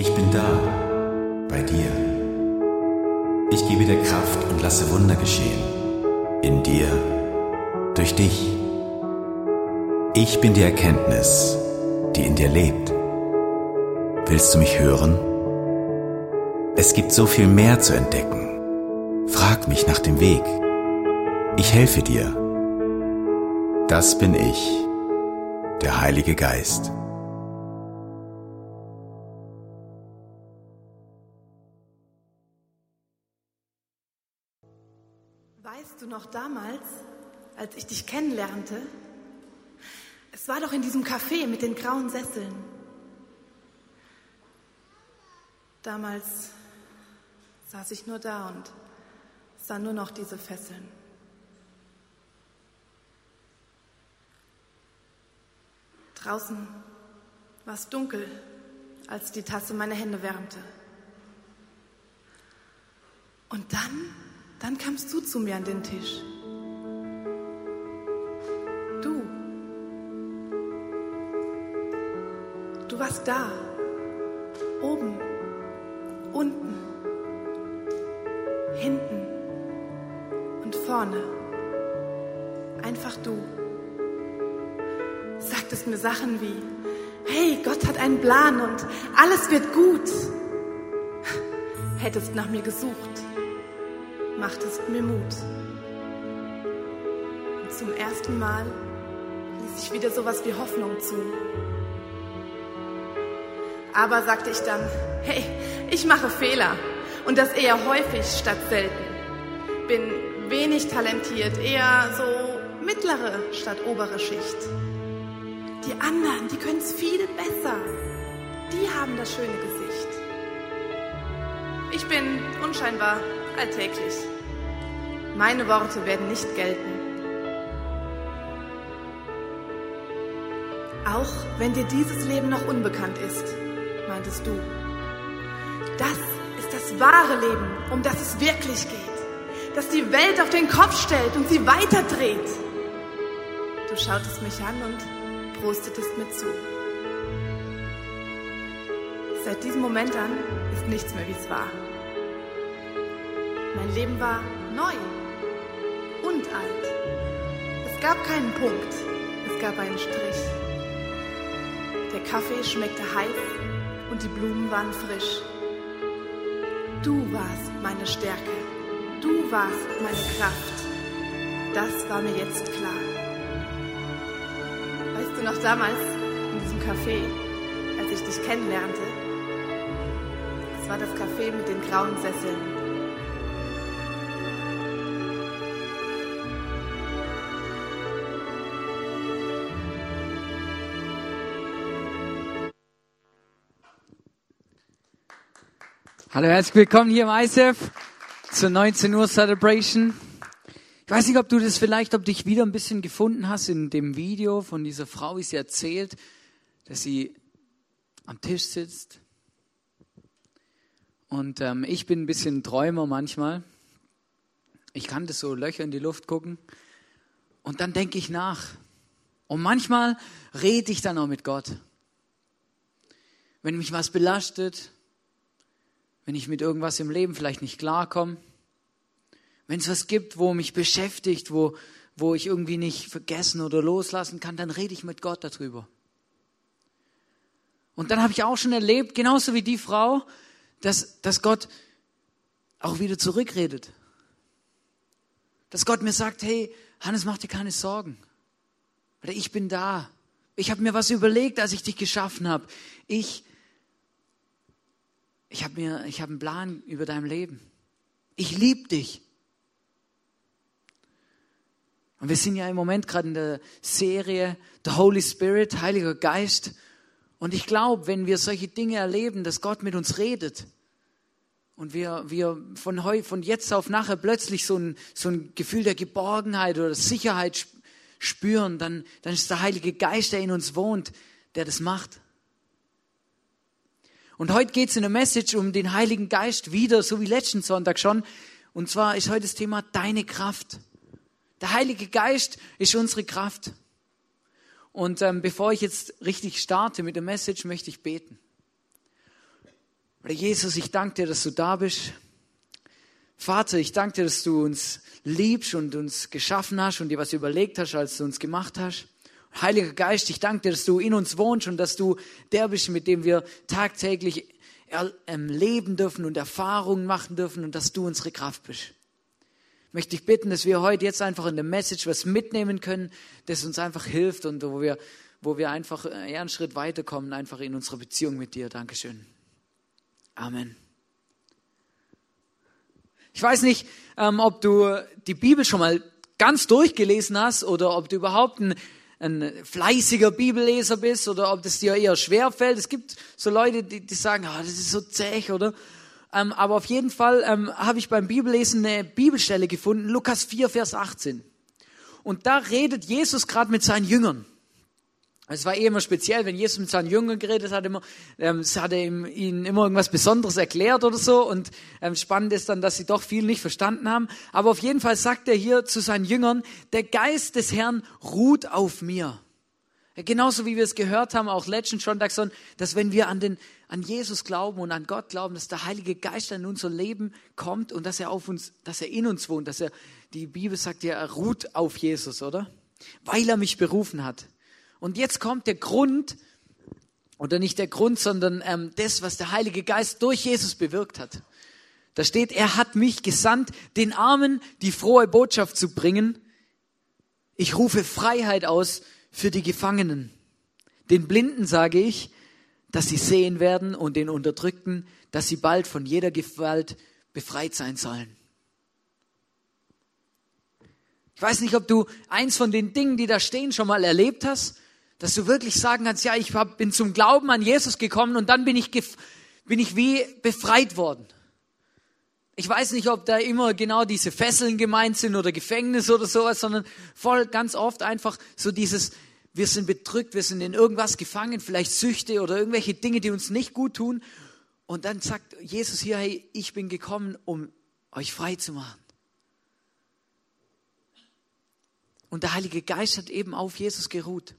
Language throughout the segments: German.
Ich bin da, bei dir. Ich gebe dir Kraft und lasse Wunder geschehen. In dir, durch dich. Ich bin die Erkenntnis, die in dir lebt. Willst du mich hören? Es gibt so viel mehr zu entdecken. Frag mich nach dem Weg. Ich helfe dir. Das bin ich, der Heilige Geist. Noch damals, als ich dich kennenlernte? Es war doch in diesem Café mit den grauen Sesseln. Damals saß ich nur da und sah nur noch diese Fesseln. Draußen war es dunkel, als die Tasse meine Hände wärmte. Und dann, dann kamst du zu mir an den Tisch. Du. Du warst da. Oben. Unten. Hinten. Und vorne. Einfach du. Sagtest mir Sachen wie, hey, Gott hat einen Plan und alles wird gut. Hättest nach mir gesucht machtest mir Mut. Und zum ersten Mal ließ ich wieder sowas wie Hoffnung zu. Aber sagte ich dann, hey, ich mache Fehler und das eher häufig statt selten. Bin wenig talentiert, eher so mittlere statt obere Schicht. Die anderen, die können es viel besser. Die haben das schöne Gesicht. Ich bin unscheinbar alltäglich. Meine Worte werden nicht gelten. Auch wenn dir dieses Leben noch unbekannt ist, meintest du. Das ist das wahre Leben, um das es wirklich geht. Das die Welt auf den Kopf stellt und sie weiterdreht. Du schautest mich an und prostetest mir zu. Seit diesem Moment an ist nichts mehr, wie es war. Mein Leben war neu und alt. Es gab keinen Punkt, es gab einen Strich. Der Kaffee schmeckte heiß und die Blumen waren frisch. Du warst meine Stärke, du warst meine Kraft. Das war mir jetzt klar. Weißt du noch damals in diesem Café, als ich dich kennenlernte? Es war das Café mit den grauen Sesseln. Hallo, herzlich willkommen hier im ISF zur 19 Uhr Celebration. Ich weiß nicht, ob du das vielleicht, ob dich wieder ein bisschen gefunden hast in dem Video von dieser Frau, wie sie erzählt, dass sie am Tisch sitzt. Und ähm, ich bin ein bisschen Träumer manchmal. Ich kann das so Löcher in die Luft gucken. Und dann denke ich nach. Und manchmal rede ich dann auch mit Gott. Wenn mich was belastet, wenn ich mit irgendwas im Leben vielleicht nicht klarkomme, wenn es was gibt, wo mich beschäftigt, wo, wo ich irgendwie nicht vergessen oder loslassen kann, dann rede ich mit Gott darüber. Und dann habe ich auch schon erlebt, genauso wie die Frau, dass, dass Gott auch wieder zurückredet. Dass Gott mir sagt, hey, Hannes, mach dir keine Sorgen. Oder ich bin da. Ich habe mir was überlegt, als ich dich geschaffen habe. Ich ich habe mir, ich habe einen Plan über dein Leben. Ich liebe dich. Und wir sind ja im Moment gerade in der Serie The Holy Spirit, Heiliger Geist. Und ich glaube, wenn wir solche Dinge erleben, dass Gott mit uns redet und wir, wir von, heu, von jetzt auf nachher plötzlich so ein, so ein Gefühl der Geborgenheit oder Sicherheit spüren, dann, dann ist der Heilige Geist, der in uns wohnt, der das macht. Und heute geht es in der Message um den Heiligen Geist wieder, so wie letzten Sonntag schon. Und zwar ist heute das Thema deine Kraft. Der Heilige Geist ist unsere Kraft. Und ähm, bevor ich jetzt richtig starte mit der Message, möchte ich beten. Jesus, ich danke dir, dass du da bist. Vater, ich danke dir, dass du uns liebst und uns geschaffen hast und dir was überlegt hast, als du uns gemacht hast. Heiliger Geist, ich danke dir, dass du in uns wohnst und dass du der bist, mit dem wir tagtäglich ähm, leben dürfen und Erfahrungen machen dürfen und dass du unsere Kraft bist. Ich möchte dich bitten, dass wir heute jetzt einfach in der Message was mitnehmen können, das uns einfach hilft und wo wir, wo wir einfach eher einen Schritt weiterkommen, einfach in unserer Beziehung mit dir. Dankeschön. Amen. Ich weiß nicht, ähm, ob du die Bibel schon mal ganz durchgelesen hast oder ob du überhaupt ein, ein fleißiger Bibelleser bist oder ob das dir eher schwer fällt. Es gibt so Leute, die, die sagen, oh, das ist so zäh, oder? Ähm, aber auf jeden Fall ähm, habe ich beim Bibellesen eine Bibelstelle gefunden, Lukas 4, Vers 18. Und da redet Jesus gerade mit seinen Jüngern. Es war eh immer speziell, wenn Jesus mit seinen Jüngern geredet hat, immer, ähm, hat er ihnen immer irgendwas Besonderes erklärt oder so. Und ähm, spannend ist dann, dass sie doch viel nicht verstanden haben. Aber auf jeden Fall sagt er hier zu seinen Jüngern, der Geist des Herrn ruht auf mir. Ja, genauso wie wir es gehört haben, auch letzten Sonntag, dass wenn wir an, den, an Jesus glauben und an Gott glauben, dass der Heilige Geist in unser Leben kommt und dass er auf uns, dass er in uns wohnt, dass er, die Bibel sagt ja, er ruht auf Jesus, oder? Weil er mich berufen hat. Und jetzt kommt der Grund, oder nicht der Grund, sondern ähm, das, was der Heilige Geist durch Jesus bewirkt hat. Da steht, er hat mich gesandt, den Armen die frohe Botschaft zu bringen. Ich rufe Freiheit aus für die Gefangenen. Den Blinden sage ich, dass sie sehen werden und den Unterdrückten, dass sie bald von jeder Gewalt befreit sein sollen. Ich weiß nicht, ob du eins von den Dingen, die da stehen, schon mal erlebt hast dass du wirklich sagen kannst, ja, ich bin zum Glauben an Jesus gekommen und dann bin ich, bin ich wie befreit worden. Ich weiß nicht, ob da immer genau diese Fesseln gemeint sind oder Gefängnis oder sowas, sondern voll ganz oft einfach so dieses, wir sind bedrückt, wir sind in irgendwas gefangen, vielleicht Süchte oder irgendwelche Dinge, die uns nicht gut tun. Und dann sagt Jesus hier, hey, ich bin gekommen, um euch frei zu machen. Und der Heilige Geist hat eben auf Jesus geruht.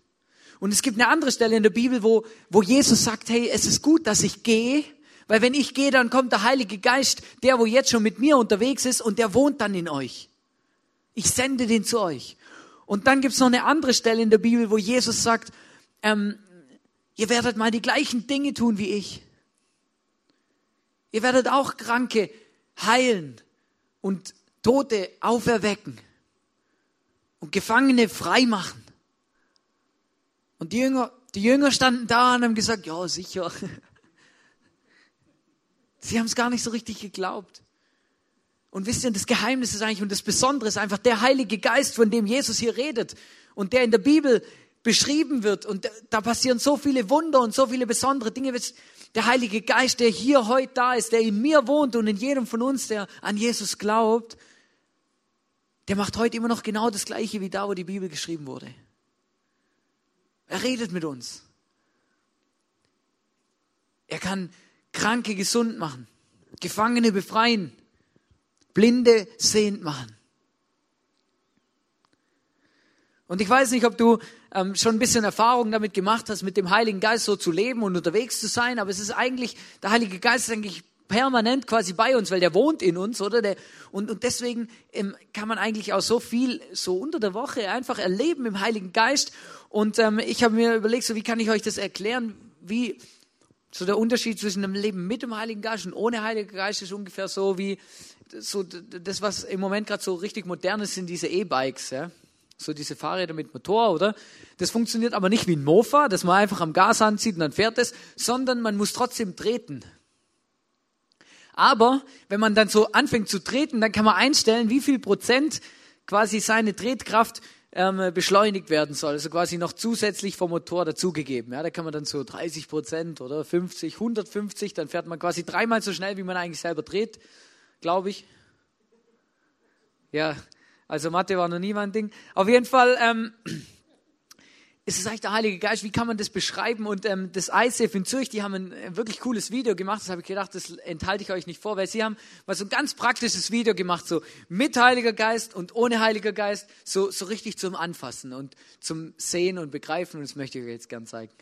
Und es gibt eine andere Stelle in der Bibel, wo, wo Jesus sagt, hey, es ist gut, dass ich gehe, weil wenn ich gehe, dann kommt der Heilige Geist, der, wo jetzt schon mit mir unterwegs ist, und der wohnt dann in euch. Ich sende den zu euch. Und dann gibt es noch eine andere Stelle in der Bibel, wo Jesus sagt, ähm, ihr werdet mal die gleichen Dinge tun wie ich. Ihr werdet auch Kranke heilen und Tote auferwecken und Gefangene freimachen. Und die Jünger, die Jünger standen da und haben gesagt, ja, sicher. Sie haben es gar nicht so richtig geglaubt. Und wisst ihr, das Geheimnis ist eigentlich und das Besondere ist einfach der Heilige Geist, von dem Jesus hier redet und der in der Bibel beschrieben wird. Und da passieren so viele Wunder und so viele besondere Dinge. Der Heilige Geist, der hier heute da ist, der in mir wohnt und in jedem von uns, der an Jesus glaubt, der macht heute immer noch genau das Gleiche wie da, wo die Bibel geschrieben wurde. Er redet mit uns. Er kann Kranke gesund machen, Gefangene befreien, Blinde sehend machen. Und ich weiß nicht, ob du ähm, schon ein bisschen Erfahrung damit gemacht hast, mit dem Heiligen Geist so zu leben und unterwegs zu sein, aber es ist eigentlich, der Heilige Geist ist eigentlich permanent quasi bei uns, weil der wohnt in uns, oder? Der, und, und deswegen ähm, kann man eigentlich auch so viel so unter der Woche einfach erleben im Heiligen Geist. Und ähm, ich habe mir überlegt, so wie kann ich euch das erklären, wie so der Unterschied zwischen dem Leben mit dem Heiligen Geist und ohne Heiligen Geist ist ungefähr so wie so das, was im Moment gerade so richtig modern ist, sind diese E-Bikes, ja. So diese Fahrräder mit Motor, oder? Das funktioniert aber nicht wie ein Mofa, dass man einfach am Gas anzieht und dann fährt es, sondern man muss trotzdem treten. Aber wenn man dann so anfängt zu treten, dann kann man einstellen, wie viel Prozent quasi seine Tretkraft ähm, beschleunigt werden soll, also quasi noch zusätzlich vom Motor dazugegeben. Ja, da kann man dann so 30 Prozent oder 50, 150, dann fährt man quasi dreimal so schnell, wie man eigentlich selber dreht, glaube ich. Ja, also Mathe war noch nie mein Ding. Auf jeden Fall ähm, ist es eigentlich der Heilige Geist. Wie kann man das beschreiben? Und ähm, das ICF in Zürich, die haben ein äh, wirklich cooles Video gemacht. Das habe ich gedacht, das enthalte ich euch nicht vor, weil sie haben mal so ein ganz praktisches Video gemacht, so mit Heiliger Geist und ohne Heiliger Geist, so, so richtig zum Anfassen und zum Sehen und Begreifen. Und das möchte ich euch jetzt gern zeigen.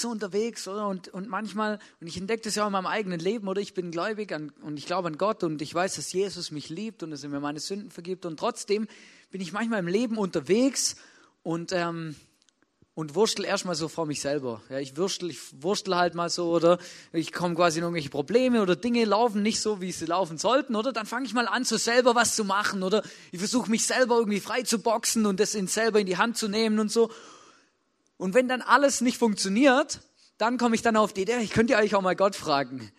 So unterwegs, oder? Und, und manchmal, und ich entdecke das ja auch in meinem eigenen Leben, oder? Ich bin gläubig an, und ich glaube an Gott und ich weiß, dass Jesus mich liebt und dass er mir meine Sünden vergibt. Und trotzdem bin ich manchmal im Leben unterwegs und, ähm, und wurstel erstmal so vor mich selber. Ja, ich wurstel, ich wurstel halt mal so, oder ich komme quasi in irgendwelche Probleme oder Dinge laufen nicht so, wie sie laufen sollten, oder? Dann fange ich mal an, so selber was zu machen, oder? Ich versuche mich selber irgendwie frei zu boxen und das in, selber in die Hand zu nehmen und so. Und wenn dann alles nicht funktioniert, dann komme ich dann auf die Idee, ich könnte ja eigentlich auch mal Gott fragen.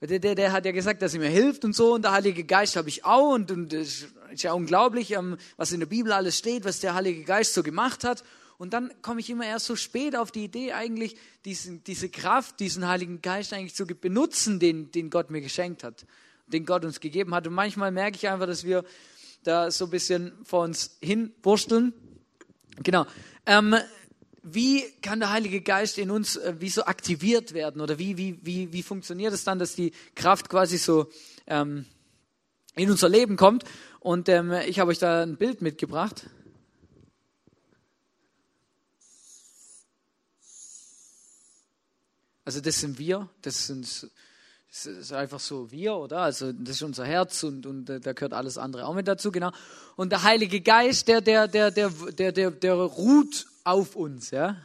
Der, der, der hat ja gesagt, dass er mir hilft und so, und der Heilige Geist habe ich auch, und, und ist ja unglaublich, ähm, was in der Bibel alles steht, was der Heilige Geist so gemacht hat. Und dann komme ich immer erst so spät auf die Idee, eigentlich diesen, diese Kraft, diesen Heiligen Geist eigentlich zu benutzen, den, den Gott mir geschenkt hat, den Gott uns gegeben hat. Und manchmal merke ich einfach, dass wir da so ein bisschen vor uns hinwursteln. Genau. Ähm, wie kann der Heilige Geist in uns äh, wie so aktiviert werden oder wie, wie, wie, wie funktioniert es dann, dass die Kraft quasi so ähm, in unser Leben kommt? Und ähm, ich habe euch da ein Bild mitgebracht. Also das sind wir, das sind das ist einfach so wir, oder? Also das ist unser Herz und, und da gehört alles andere auch mit dazu, genau. Und der Heilige Geist, der, der, der, der, der, der, der ruht auf uns, ja.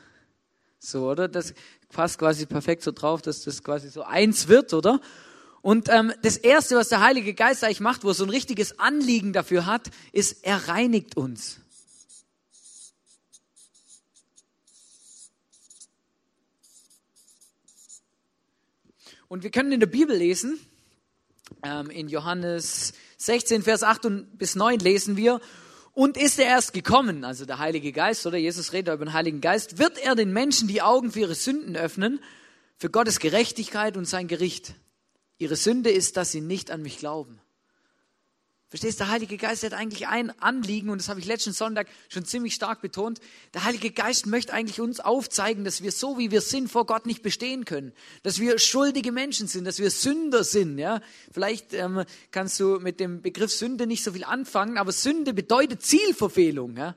So, oder? Das passt quasi perfekt so drauf, dass das quasi so eins wird, oder? Und ähm, das Erste, was der Heilige Geist eigentlich macht, wo er so ein richtiges Anliegen dafür hat, ist, er reinigt uns. Und wir können in der Bibel lesen, ähm, in Johannes 16, Vers 8 bis 9 lesen wir, und ist er erst gekommen, also der Heilige Geist, oder Jesus redet über den Heiligen Geist, wird er den Menschen die Augen für ihre Sünden öffnen, für Gottes Gerechtigkeit und sein Gericht. Ihre Sünde ist, dass sie nicht an mich glauben. Verstehst, der Heilige Geist hat eigentlich ein Anliegen, und das habe ich letzten Sonntag schon ziemlich stark betont. Der Heilige Geist möchte eigentlich uns aufzeigen, dass wir so, wie wir sind, vor Gott nicht bestehen können. Dass wir schuldige Menschen sind, dass wir Sünder sind, ja. Vielleicht ähm, kannst du mit dem Begriff Sünde nicht so viel anfangen, aber Sünde bedeutet Zielverfehlung, ja.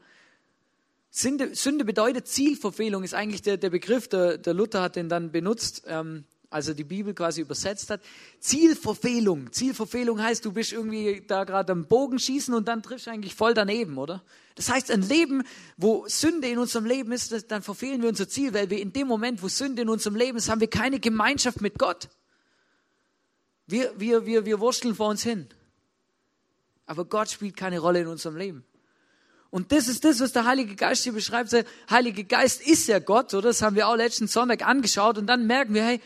Sünde, Sünde bedeutet Zielverfehlung, ist eigentlich der, der Begriff, der, der Luther hat den dann benutzt, ähm, also die Bibel quasi übersetzt hat. Zielverfehlung. Zielverfehlung heißt, du bist irgendwie da gerade am Bogen schießen und dann triffst du eigentlich voll daneben, oder? Das heißt, ein Leben, wo Sünde in unserem Leben ist, dann verfehlen wir unser Ziel, weil wir in dem Moment, wo Sünde in unserem Leben ist, haben wir keine Gemeinschaft mit Gott. Wir, wir, wir, wir wursteln vor uns hin. Aber Gott spielt keine Rolle in unserem Leben. Und das ist das, was der Heilige Geist hier beschreibt. Der Heilige Geist ist ja Gott, oder? Das haben wir auch letzten Sonntag angeschaut. Und dann merken wir, hey,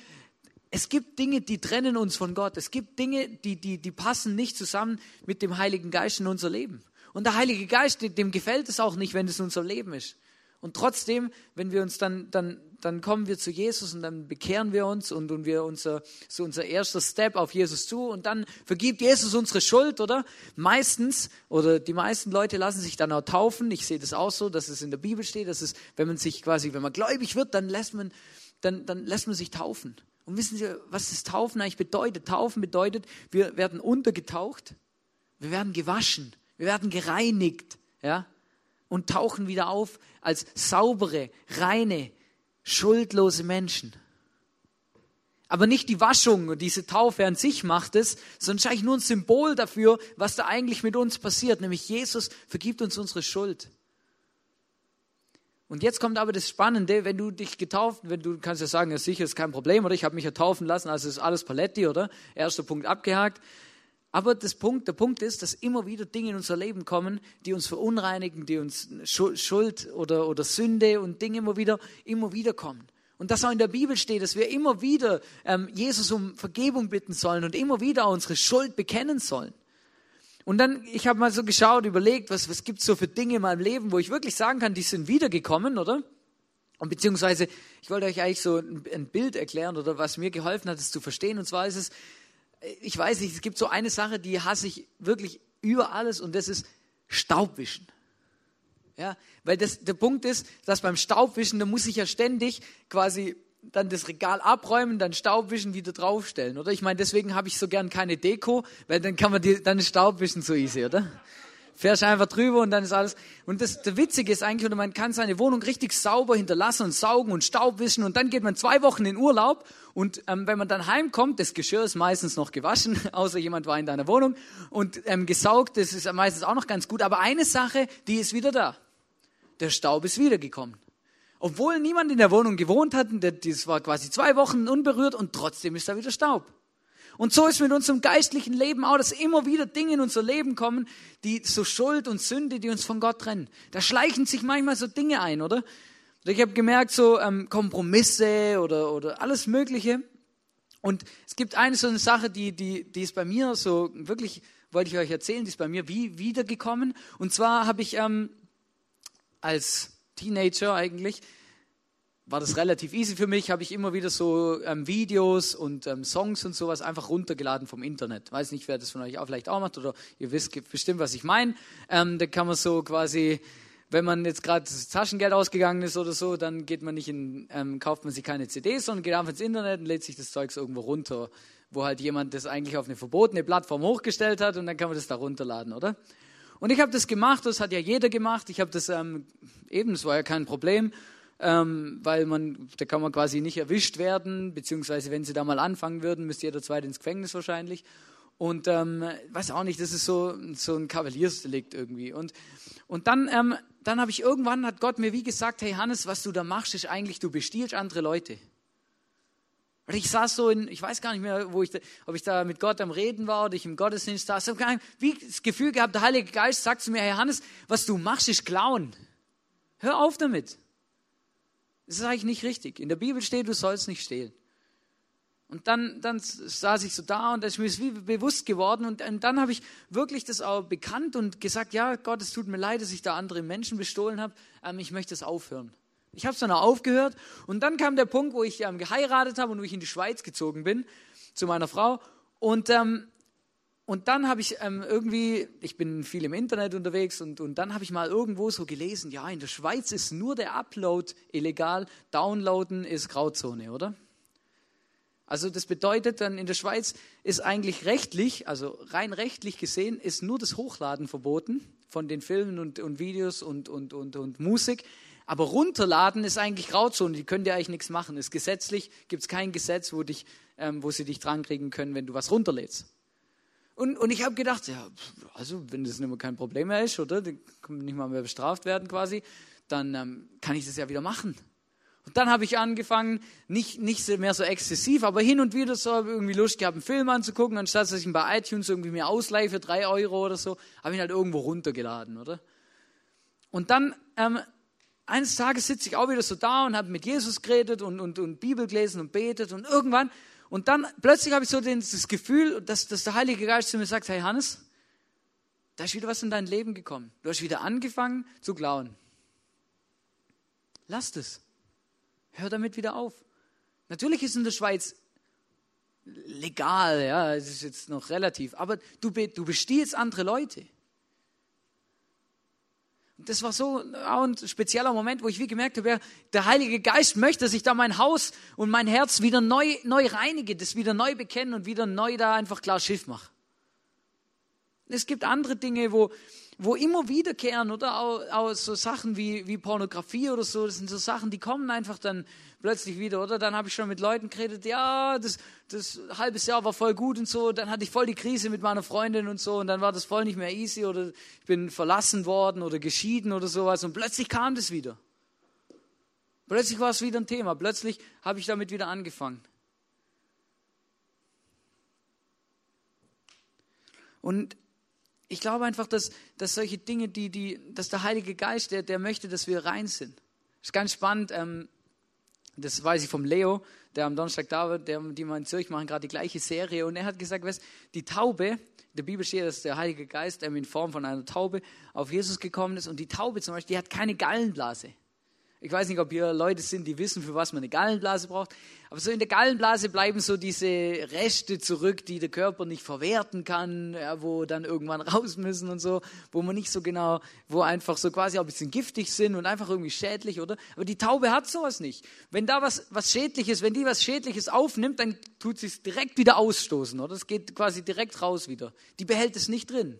es gibt Dinge, die trennen uns von Gott. Es gibt Dinge, die, die, die passen nicht zusammen mit dem Heiligen Geist in unser Leben. Und der Heilige Geist, dem gefällt es auch nicht, wenn es unser Leben ist. Und trotzdem, wenn wir uns dann, dann, dann kommen wir zu Jesus und dann bekehren wir uns und, und wir unser, so unser erster Step auf Jesus zu und dann vergibt Jesus unsere Schuld, oder? Meistens, oder die meisten Leute lassen sich dann auch taufen. Ich sehe das auch so, dass es in der Bibel steht, dass es, wenn man sich quasi, wenn man gläubig wird, dann lässt man, dann, dann lässt man sich taufen. Und wissen Sie, was das Taufen eigentlich bedeutet? Taufen bedeutet, wir werden untergetaucht, wir werden gewaschen, wir werden gereinigt, ja, und tauchen wieder auf als saubere, reine, schuldlose Menschen. Aber nicht die Waschung und diese Taufe an sich macht es, sondern eigentlich nur ein Symbol dafür, was da eigentlich mit uns passiert, nämlich Jesus vergibt uns unsere Schuld. Und jetzt kommt aber das Spannende, wenn du dich getauft, wenn du kannst ja sagen, ja sicher ist kein Problem, oder ich habe mich ja taufen lassen, also ist alles Paletti, oder? Erster Punkt abgehakt. Aber das Punkt, der Punkt ist, dass immer wieder Dinge in unser Leben kommen, die uns verunreinigen, die uns Schuld oder, oder Sünde und Dinge immer wieder, immer wieder kommen. Und das auch in der Bibel steht, dass wir immer wieder ähm, Jesus um Vergebung bitten sollen und immer wieder unsere Schuld bekennen sollen. Und dann, ich habe mal so geschaut, überlegt, was, was gibt es so für Dinge in meinem Leben, wo ich wirklich sagen kann, die sind wiedergekommen, oder? Und beziehungsweise, ich wollte euch eigentlich so ein, ein Bild erklären oder was mir geholfen hat, es zu verstehen. Und zwar ist es, ich weiß nicht, es gibt so eine Sache, die hasse ich wirklich über alles und das ist Staubwischen. Ja, weil das, der Punkt ist, dass beim Staubwischen, da muss ich ja ständig quasi dann das Regal abräumen, dann Staubwischen wieder draufstellen, oder? Ich meine, deswegen habe ich so gern keine Deko, weil dann kann man die, dann Staubwischen so easy, oder? fährst einfach drüber und dann ist alles. Und das, das Witzige ist eigentlich, oder man kann seine Wohnung richtig sauber hinterlassen und saugen und Staub wischen und dann geht man zwei Wochen in Urlaub und ähm, wenn man dann heimkommt, das Geschirr ist meistens noch gewaschen, außer jemand war in deiner Wohnung und ähm, gesaugt, das ist meistens auch noch ganz gut. Aber eine Sache, die ist wieder da. Der Staub ist wiedergekommen. Obwohl niemand in der Wohnung gewohnt hat, das war quasi zwei Wochen unberührt und trotzdem ist da wieder Staub. Und so ist mit unserem geistlichen Leben auch, dass immer wieder Dinge in unser Leben kommen, die so Schuld und Sünde, die uns von Gott trennen. Da schleichen sich manchmal so Dinge ein, oder? Ich habe gemerkt, so ähm, Kompromisse oder, oder alles Mögliche. Und es gibt eine so eine Sache, die, die, die ist bei mir so wirklich, wollte ich euch erzählen, die ist bei mir wie wiedergekommen. Und zwar habe ich ähm, als Teenager eigentlich war das relativ easy für mich, habe ich immer wieder so ähm, Videos und ähm, Songs und sowas einfach runtergeladen vom Internet. Weiß nicht, wer das von euch auch vielleicht auch macht oder ihr wisst bestimmt, was ich meine. Ähm, da kann man so quasi, wenn man jetzt gerade Taschengeld ausgegangen ist oder so, dann geht man nicht in, ähm, kauft man sich keine CDs, sondern geht einfach ins Internet und lädt sich das Zeugs irgendwo runter, wo halt jemand das eigentlich auf eine verbotene Plattform hochgestellt hat und dann kann man das da runterladen, oder? Und ich habe das gemacht, das hat ja jeder gemacht. Ich habe das ähm, eben, das war ja kein Problem ähm, weil man, da kann man quasi nicht erwischt werden, beziehungsweise wenn sie da mal anfangen würden, müsste jeder zweite ins Gefängnis wahrscheinlich. Und ähm, weiß auch nicht, das ist so, so ein Kavaliersdelikt irgendwie. Und, und dann, ähm, dann habe ich irgendwann, hat Gott mir wie gesagt, hey Hannes, was du da machst, ist eigentlich, du bestiehlst andere Leute. Und ich saß so in, ich weiß gar nicht mehr, wo ich, ob ich da mit Gott am Reden war oder ich im Gottesdienst saß. Ich habe wie das Gefühl gehabt, der Heilige Geist sagt zu mir, hey Hannes, was du machst, ist klauen. Hör auf damit. Das ist eigentlich nicht richtig. In der Bibel steht, du sollst nicht stehlen. Und dann, dann saß ich so da und das ist mir wie bewusst geworden. Und, und dann habe ich wirklich das auch bekannt und gesagt, ja Gott, es tut mir leid, dass ich da andere Menschen bestohlen habe. Ähm, ich möchte es aufhören. Ich habe es dann auch aufgehört. Und dann kam der Punkt, wo ich ähm, geheiratet habe und wo ich in die Schweiz gezogen bin zu meiner Frau. Und ähm, und dann habe ich ähm, irgendwie, ich bin viel im Internet unterwegs und, und dann habe ich mal irgendwo so gelesen, ja, in der Schweiz ist nur der Upload illegal, Downloaden ist Grauzone, oder? Also das bedeutet dann, in der Schweiz ist eigentlich rechtlich, also rein rechtlich gesehen, ist nur das Hochladen verboten von den Filmen und, und Videos und, und, und, und Musik. Aber runterladen ist eigentlich Grauzone, die können dir eigentlich nichts machen. Ist gesetzlich, gibt es kein Gesetz, wo, dich, ähm, wo sie dich drankriegen können, wenn du was runterlädst. Und, und ich habe gedacht, ja, also wenn das nicht mehr kein Problem mehr ist, oder? Die können nicht mal mehr bestraft werden quasi, dann ähm, kann ich das ja wieder machen. Und dann habe ich angefangen, nicht, nicht mehr so exzessiv, aber hin und wieder so irgendwie Lust gehabt, einen Film anzugucken, anstatt dass ich ihn bei iTunes irgendwie mir ausleihe für drei Euro oder so, habe ich ihn halt irgendwo runtergeladen, oder? Und dann, ähm, eines Tages sitze ich auch wieder so da und habe mit Jesus geredet und, und, und Bibel gelesen und betet und irgendwann und dann plötzlich habe ich so das Gefühl, dass, dass der Heilige Geist zu mir sagt, hey Hannes, da ist wieder was in dein Leben gekommen. Du hast wieder angefangen zu klauen. Lass es. Hör damit wieder auf. Natürlich ist in der Schweiz legal, ja, es ist jetzt noch relativ, aber du, du bestiehlst andere Leute das war so auch ein spezieller Moment, wo ich wie gemerkt habe, der Heilige Geist möchte, dass ich da mein Haus und mein Herz wieder neu, neu reinige, das wieder neu bekennen und wieder neu da einfach klar Schiff mache. Es gibt andere Dinge, wo, wo immer wiederkehren oder auch, auch so Sachen wie, wie Pornografie oder so, das sind so Sachen, die kommen einfach dann plötzlich wieder, oder? Dann habe ich schon mit Leuten geredet, ja, das, das halbes Jahr war voll gut und so, dann hatte ich voll die Krise mit meiner Freundin und so und dann war das voll nicht mehr easy oder ich bin verlassen worden oder geschieden oder sowas und plötzlich kam das wieder. Plötzlich war es wieder ein Thema, plötzlich habe ich damit wieder angefangen. Und ich glaube einfach, dass, dass solche Dinge, die, die, dass der Heilige Geist, der, der möchte, dass wir rein sind. Das ist ganz spannend. Ähm, das weiß ich vom Leo, der am Donnerstag da war, der, die mal in Zürich machen gerade die gleiche Serie. Und er hat gesagt, weißt, die Taube, in der Bibel steht, dass der Heilige Geist ähm, in Form von einer Taube auf Jesus gekommen ist. Und die Taube zum Beispiel, die hat keine Gallenblase. Ich weiß nicht, ob ihr Leute sind, die wissen, für was man eine Gallenblase braucht. Aber so in der Gallenblase bleiben so diese Reste zurück, die der Körper nicht verwerten kann, ja, wo dann irgendwann raus müssen und so, wo man nicht so genau, wo einfach so quasi auch ein bisschen giftig sind und einfach irgendwie schädlich, oder? Aber die Taube hat sowas nicht. Wenn da was, was Schädliches, wenn die was Schädliches aufnimmt, dann tut sie es direkt wieder ausstoßen, oder? Es geht quasi direkt raus wieder. Die behält es nicht drin.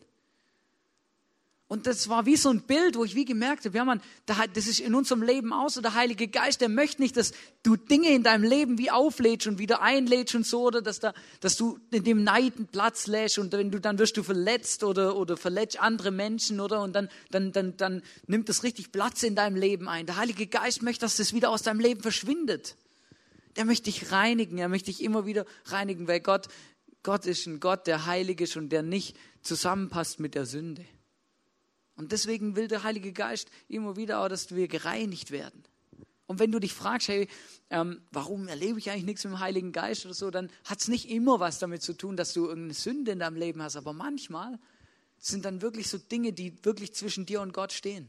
Und das war wie so ein Bild, wo ich wie gemerkt habe, ja man, das ist in unserem Leben auch so. Der Heilige Geist, der möchte nicht, dass du Dinge in deinem Leben wie auflädst und wieder einlädst und so, oder dass, da, dass du in dem Neid einen Platz lässt und wenn du, dann wirst du verletzt oder, oder verletzt andere Menschen, oder? Und dann, dann, dann, dann nimmt das richtig Platz in deinem Leben ein. Der Heilige Geist möchte, dass das wieder aus deinem Leben verschwindet. Der möchte dich reinigen, er möchte dich immer wieder reinigen, weil Gott, Gott ist ein Gott, der heilig ist und der nicht zusammenpasst mit der Sünde. Und deswegen will der Heilige Geist immer wieder auch, dass wir gereinigt werden. Und wenn du dich fragst, hey, ähm, warum erlebe ich eigentlich nichts mit dem Heiligen Geist oder so, dann hat es nicht immer was damit zu tun, dass du irgendeine Sünde in deinem Leben hast. Aber manchmal sind dann wirklich so Dinge, die wirklich zwischen dir und Gott stehen.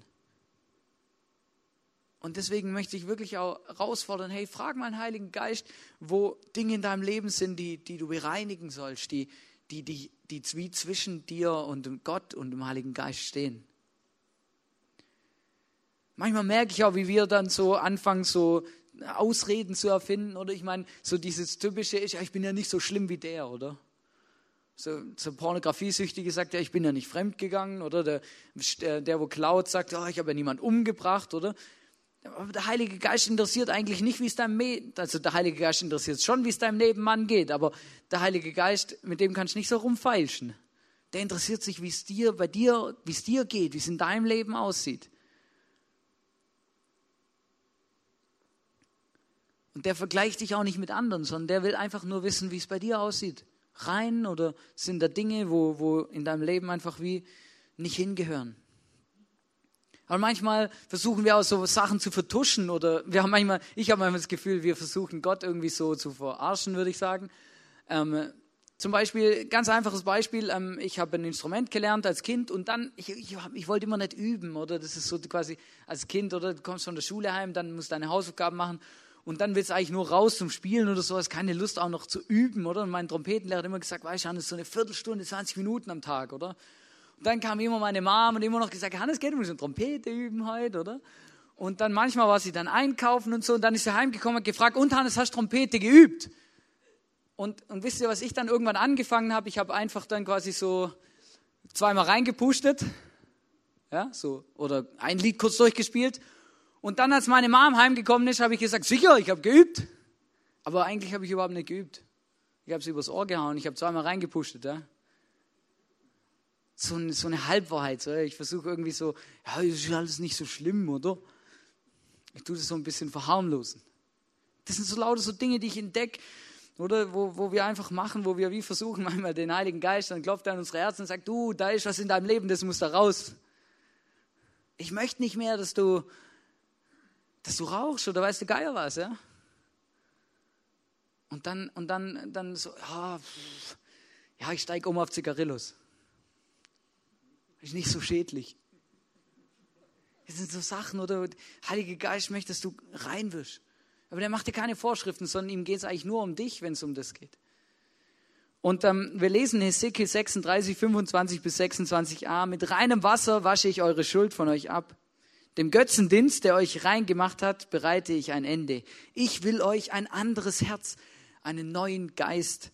Und deswegen möchte ich wirklich auch herausfordern, hey, frag mal den Heiligen Geist, wo Dinge in deinem Leben sind, die, die du bereinigen sollst, die, die, die, die zwischen dir und Gott und dem Heiligen Geist stehen. Manchmal merke ich auch, wie wir dann so anfangen, so Ausreden zu erfinden. Oder ich meine, so dieses typische ist, ja, ich bin ja nicht so schlimm wie der, oder? So, so Pornografiesüchtige sagt, ja, ich bin ja nicht fremdgegangen. Oder der, der, der wo klaut, sagt, oh, ich habe ja niemand umgebracht, oder? Aber der Heilige Geist interessiert eigentlich nicht, wie es deinem, also der Heilige Geist interessiert schon, wie es deinem Nebenmann geht, aber der Heilige Geist, mit dem kannst du nicht so rumfeilschen. Der interessiert sich, wie es dir, bei dir, wie es dir geht, wie es in deinem Leben aussieht. Und der vergleicht dich auch nicht mit anderen, sondern der will einfach nur wissen, wie es bei dir aussieht. Rein oder sind da Dinge, wo, wo in deinem Leben einfach wie nicht hingehören. Aber manchmal versuchen wir auch so Sachen zu vertuschen oder wir haben manchmal, ich habe manchmal das Gefühl, wir versuchen Gott irgendwie so zu verarschen, würde ich sagen. Ähm, zum Beispiel, ganz einfaches Beispiel, ähm, ich habe ein Instrument gelernt als Kind und dann, ich, ich, ich, wollte immer nicht üben, oder? Das ist so quasi als Kind, oder? Du kommst von der Schule heim, dann musst du deine Hausaufgaben machen und dann willst du eigentlich nur raus zum Spielen oder so, hast keine Lust auch noch zu üben, oder? Und mein Trompetenlehrer hat immer gesagt, weißt du, Hannes, so eine Viertelstunde, 20 Minuten am Tag, oder? Und dann kam immer meine Mom und immer noch gesagt, Hannes, geht, du musst eine Trompete üben heute, oder? Und dann manchmal war sie dann einkaufen und so und dann ist sie heimgekommen und gefragt, und Hannes, hast du Trompete geübt? Und, und wisst ihr, was ich dann irgendwann angefangen habe? Ich habe einfach dann quasi so zweimal reingepushtet, ja, so, oder ein Lied kurz durchgespielt und dann, als meine Mom heimgekommen ist, habe ich gesagt, sicher, ich habe geübt. Aber eigentlich habe ich überhaupt nicht geübt. Ich habe sie übers Ohr gehauen, ich habe zweimal reingepushtet. Ja? So, eine, so eine Halbwahrheit. So. Ich versuche irgendwie so, ja, ist alles nicht so schlimm, oder? Ich tue das so ein bisschen verharmlosen. Das sind so lauter so Dinge, die ich entdecke, oder wo, wo wir einfach machen, wo wir wie versuchen, manchmal den Heiligen Geist, dann klopft er an unsere Herzen und sagt, du, da ist was in deinem Leben, das muss da raus. Ich möchte nicht mehr, dass du dass du rauchst oder weißt du Geier was, ja? Und dann, und dann, dann so, ja, ja ich steige um auf Zigarillos. Ist nicht so schädlich. Das sind so Sachen, oder Heilige Geist möchte, dass du rein wirst. Aber der macht dir keine Vorschriften, sondern ihm geht es eigentlich nur um dich, wenn es um das geht. Und ähm, wir lesen Hesekiel 36, 25 bis 26a. Mit reinem Wasser wasche ich eure Schuld von euch ab. Dem Götzendienst, der euch rein gemacht hat, bereite ich ein Ende. Ich will euch ein anderes Herz, einen neuen Geist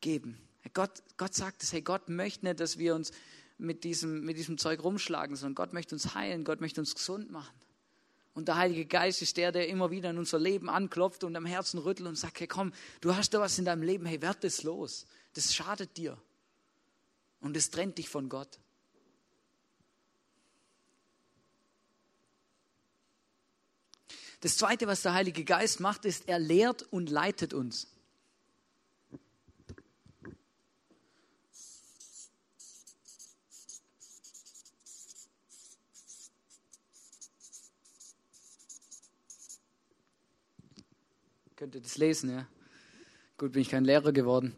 geben. Gott, Gott sagt es, hey, Gott möchte nicht, dass wir uns mit diesem, mit diesem Zeug rumschlagen, sondern Gott möchte uns heilen, Gott möchte uns gesund machen. Und der Heilige Geist ist der, der immer wieder in unser Leben anklopft und am Herzen rüttelt und sagt, hey komm, du hast da was in deinem Leben, hey, werd das los. Das schadet dir. Und es trennt dich von Gott. Das Zweite, was der Heilige Geist macht, ist, er lehrt und leitet uns. Könnt ihr das lesen, ja? Gut, bin ich kein Lehrer geworden.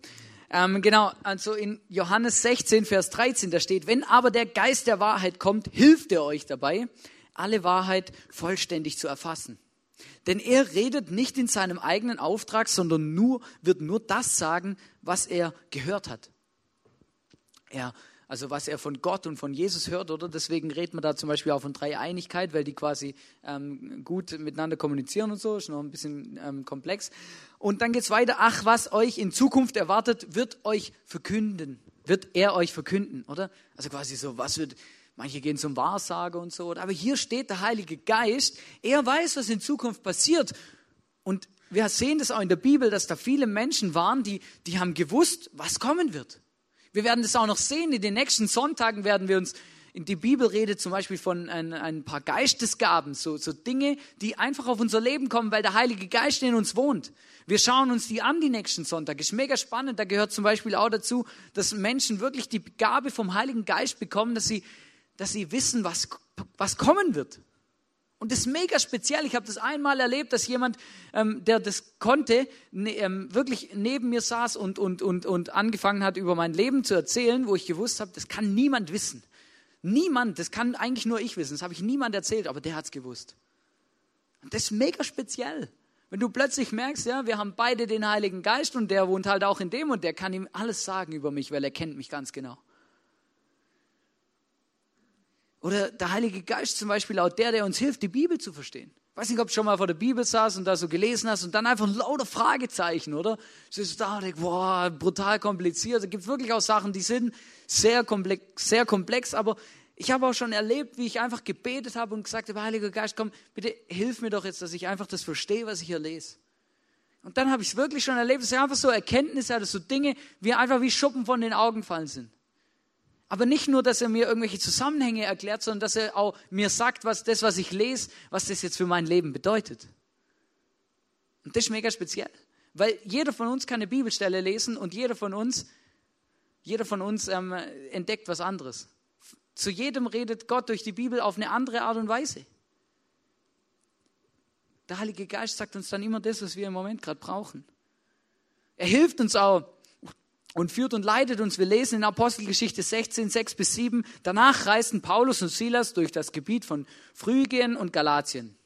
Ähm, genau, also in Johannes 16, Vers 13, da steht, wenn aber der Geist der Wahrheit kommt, hilft er euch dabei, alle Wahrheit vollständig zu erfassen. Denn er redet nicht in seinem eigenen Auftrag, sondern nur, wird nur das sagen, was er gehört hat. Er, also was er von Gott und von Jesus hört, oder? Deswegen redet man da zum Beispiel auch von Dreieinigkeit, weil die quasi ähm, gut miteinander kommunizieren und so, ist noch ein bisschen ähm, komplex. Und dann geht's weiter, ach, was euch in Zukunft erwartet, wird euch verkünden, wird er euch verkünden, oder? Also quasi so, was wird, Manche gehen zum Wahrsager und so. Aber hier steht der Heilige Geist. Er weiß, was in Zukunft passiert. Und wir sehen das auch in der Bibel, dass da viele Menschen waren, die, die haben gewusst, was kommen wird. Wir werden das auch noch sehen. In den nächsten Sonntagen werden wir uns in die Bibel redet zum Beispiel von ein, ein paar Geistesgaben, so, so Dinge, die einfach auf unser Leben kommen, weil der Heilige Geist in uns wohnt. Wir schauen uns die an die nächsten Sonntag. Ist mega spannend. Da gehört zum Beispiel auch dazu, dass Menschen wirklich die Gabe vom Heiligen Geist bekommen, dass sie, dass sie wissen, was, was kommen wird. Und das ist mega speziell. Ich habe das einmal erlebt, dass jemand, ähm, der das konnte, ne, ähm, wirklich neben mir saß und, und, und, und angefangen hat, über mein Leben zu erzählen, wo ich gewusst habe, das kann niemand wissen. Niemand, das kann eigentlich nur ich wissen, das habe ich niemand erzählt, aber der hat es gewusst. Und das ist mega speziell. Wenn du plötzlich merkst, ja, wir haben beide den Heiligen Geist und der wohnt halt auch in dem und der kann ihm alles sagen über mich, weil er kennt mich ganz genau. Oder der Heilige Geist zum Beispiel auch der, der uns hilft, die Bibel zu verstehen. Ich weiß nicht, ob du schon mal vor der Bibel saß und da so gelesen hast und dann einfach ein lauter Fragezeichen, oder? Du sitzt da und denkst, boah, brutal kompliziert. Es gibt wirklich auch Sachen, die sind sehr komplex, sehr komplex, aber ich habe auch schon erlebt, wie ich einfach gebetet habe und gesagt habe, Heiliger Geist, komm, bitte hilf mir doch jetzt, dass ich einfach das verstehe, was ich hier lese. Und dann habe ich es wirklich schon erlebt, dass es einfach so Erkenntnisse dass so Dinge, wie einfach wie Schuppen von den Augen fallen sind. Aber nicht nur, dass er mir irgendwelche Zusammenhänge erklärt, sondern dass er auch mir sagt, was das, was ich lese, was das jetzt für mein Leben bedeutet. Und das ist mega speziell, weil jeder von uns kann eine Bibelstelle lesen und jeder von uns jeder von uns ähm, entdeckt was anderes. Zu jedem redet Gott durch die Bibel auf eine andere Art und Weise. Der Heilige Geist sagt uns dann immer das, was wir im Moment gerade brauchen. Er hilft uns auch und führt und leitet uns. Wir lesen in Apostelgeschichte 16, 6 bis 7. Danach reisten Paulus und Silas durch das Gebiet von Phrygien und Galatien.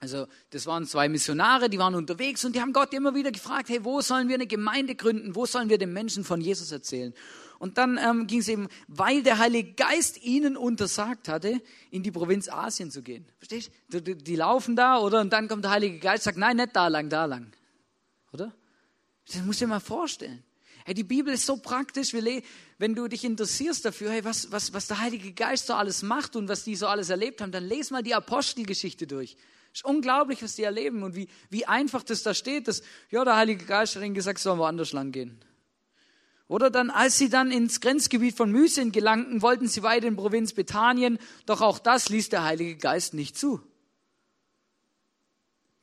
Also das waren zwei Missionare, die waren unterwegs und die haben Gott immer wieder gefragt, hey, wo sollen wir eine Gemeinde gründen? Wo sollen wir den Menschen von Jesus erzählen? Und dann ähm, ging es eben, weil der Heilige Geist ihnen untersagt hatte, in die Provinz Asien zu gehen. Verstehst du? Die, die laufen da, oder? Und dann kommt der Heilige Geist sagt, nein, nicht da lang, da lang. Oder? Das musst du dir mal vorstellen. Hey, die Bibel ist so praktisch. Wenn du dich interessierst dafür, hey, was, was, was der Heilige Geist so alles macht und was die so alles erlebt haben, dann lese mal die Apostelgeschichte durch. Es ist unglaublich, was die erleben und wie, wie einfach das da steht, dass, ja, der Heilige Geist hat ihnen gesagt, sollen wir anders lang gehen. Oder dann, als sie dann ins Grenzgebiet von Mysien gelangten, wollten sie weiter in Provinz Bethanien, doch auch das ließ der Heilige Geist nicht zu.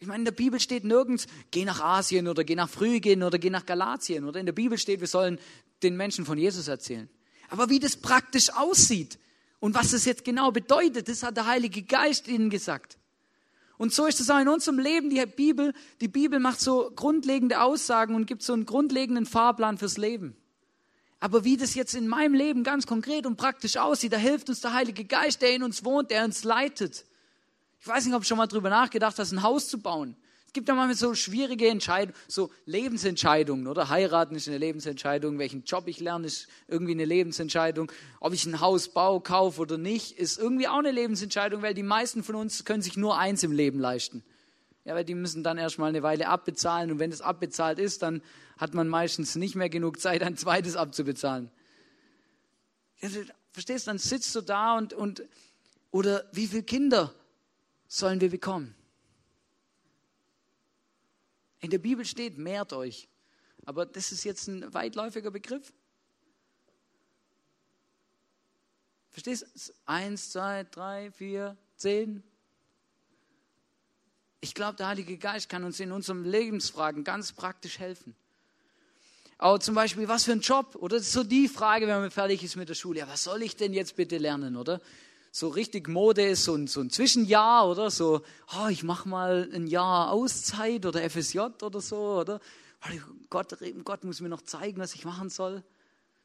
Ich meine, in der Bibel steht nirgends, geh nach Asien oder geh nach Phrygien oder geh nach Galatien. Oder in der Bibel steht, wir sollen den Menschen von Jesus erzählen. Aber wie das praktisch aussieht und was es jetzt genau bedeutet, das hat der Heilige Geist ihnen gesagt. Und so ist es auch in unserem Leben. Die Bibel, die Bibel macht so grundlegende Aussagen und gibt so einen grundlegenden Fahrplan fürs Leben. Aber wie das jetzt in meinem Leben ganz konkret und praktisch aussieht, da hilft uns der Heilige Geist, der in uns wohnt, der uns leitet. Ich weiß nicht, ob du schon mal drüber nachgedacht hast, ein Haus zu bauen. Es gibt ja manchmal so schwierige Entscheidungen, so Lebensentscheidungen, oder? Heiraten ist eine Lebensentscheidung, welchen Job ich lerne, ist irgendwie eine Lebensentscheidung. Ob ich ein Haus baue, kaufe oder nicht, ist irgendwie auch eine Lebensentscheidung, weil die meisten von uns können sich nur eins im Leben leisten. Ja, weil die müssen dann erstmal eine Weile abbezahlen und wenn es abbezahlt ist, dann hat man meistens nicht mehr genug Zeit, ein zweites abzubezahlen. Ja, verstehst, du, dann sitzt du da und, und oder wie viele Kinder sollen wir bekommen? In der Bibel steht, mehrt euch. Aber das ist jetzt ein weitläufiger Begriff. Verstehst du? Eins, zwei, drei, vier, zehn. Ich glaube, der Heilige Geist kann uns in unseren Lebensfragen ganz praktisch helfen. Auch zum Beispiel, was für ein Job? Oder so die Frage, wenn man fertig ist mit der Schule. Ja, was soll ich denn jetzt bitte lernen, oder? So richtig Mode ist, so ein, so ein Zwischenjahr oder so, oh, ich mache mal ein Jahr Auszeit oder FSJ oder so, oder? Gott, Gott muss mir noch zeigen, was ich machen soll.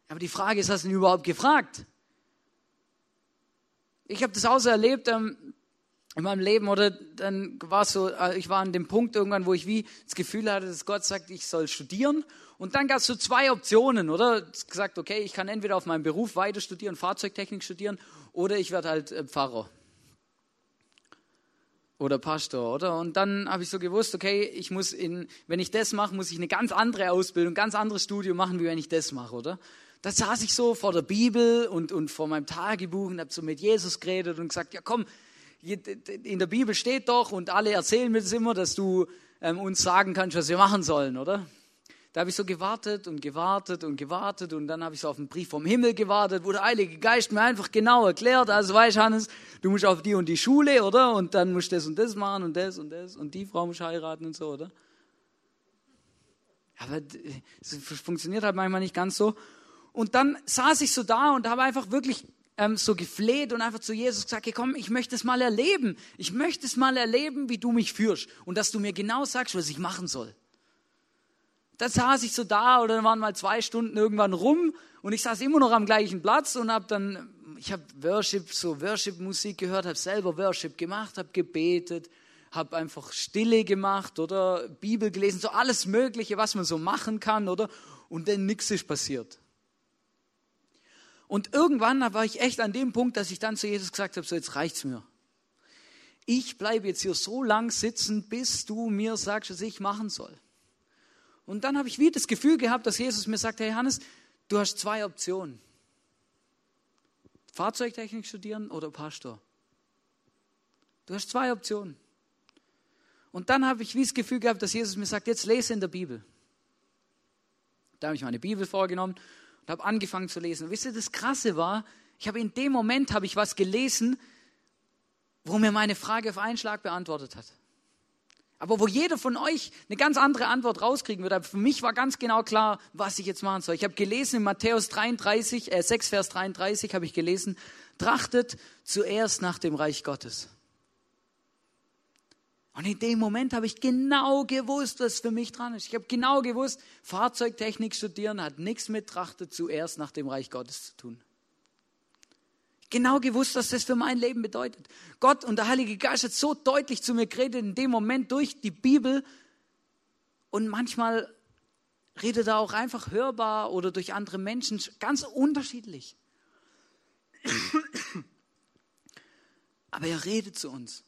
Aber die Frage ist, hast du ihn überhaupt gefragt? Ich habe das auch so erlebt ähm, in meinem Leben, oder dann war es so, äh, ich war an dem Punkt irgendwann, wo ich wie das Gefühl hatte, dass Gott sagt, ich soll studieren. Und dann gab es so zwei Optionen, oder? Gesagt, okay, ich kann entweder auf meinem Beruf weiter studieren, Fahrzeugtechnik studieren, oder ich werde halt äh, Pfarrer. oder Pastor, oder? Und dann habe ich so gewusst, okay, ich muss in, wenn ich das mache, muss ich eine ganz andere Ausbildung, ganz anderes Studium machen, wie wenn ich das mache, oder? Da saß ich so vor der Bibel und, und vor meinem Tagebuch und habe so mit Jesus geredet und gesagt, ja komm, in der Bibel steht doch und alle erzählen mir das immer, dass du ähm, uns sagen kannst, was wir machen sollen, oder? Da habe ich so gewartet und gewartet und gewartet und dann habe ich so auf einen Brief vom Himmel gewartet, wo der Heilige Geist mir einfach genau erklärt, also weißt Hannes, du musst auf die und die Schule, oder? Und dann musst du das und das machen und das und das und die Frau muss heiraten und so, oder? Aber es funktioniert halt manchmal nicht ganz so. Und dann saß ich so da und habe einfach wirklich ähm, so gefleht und einfach zu Jesus gesagt, hey, komm, ich möchte es mal erleben. Ich möchte es mal erleben, wie du mich führst und dass du mir genau sagst, was ich machen soll. Da saß ich so da oder dann waren mal zwei Stunden irgendwann rum und ich saß immer noch am gleichen Platz und habe dann, ich habe Worship, so Worship-Musik gehört, habe selber Worship gemacht, habe gebetet, habe einfach Stille gemacht oder Bibel gelesen, so alles Mögliche, was man so machen kann, oder? Und dann nichts ist passiert. Und irgendwann war ich echt an dem Punkt, dass ich dann zu Jesus gesagt habe, so jetzt reicht's mir. Ich bleibe jetzt hier so lang sitzen, bis du mir sagst, was ich machen soll. Und dann habe ich wieder das Gefühl gehabt, dass Jesus mir sagt, hey Hannes, du hast zwei Optionen. Fahrzeugtechnik studieren oder Pastor. Du hast zwei Optionen. Und dann habe ich wie das Gefühl gehabt, dass Jesus mir sagt, jetzt lese in der Bibel. Da habe ich meine Bibel vorgenommen und habe angefangen zu lesen. Und wisst ihr, das Krasse war, ich habe in dem Moment habe ich was gelesen, wo mir meine Frage auf einen Schlag beantwortet hat. Aber wo jeder von euch eine ganz andere Antwort rauskriegen wird. Aber für mich war ganz genau klar, was ich jetzt machen soll. Ich habe gelesen in Matthäus 33, äh 6, Vers 33 habe ich gelesen, trachtet zuerst nach dem Reich Gottes. Und in dem Moment habe ich genau gewusst, was für mich dran ist. Ich habe genau gewusst, Fahrzeugtechnik studieren hat nichts mit trachtet zuerst nach dem Reich Gottes zu tun genau gewusst, was das für mein Leben bedeutet. Gott und der Heilige Geist hat so deutlich zu mir geredet in dem Moment durch die Bibel und manchmal redet er auch einfach hörbar oder durch andere Menschen ganz unterschiedlich. Aber er redet zu uns.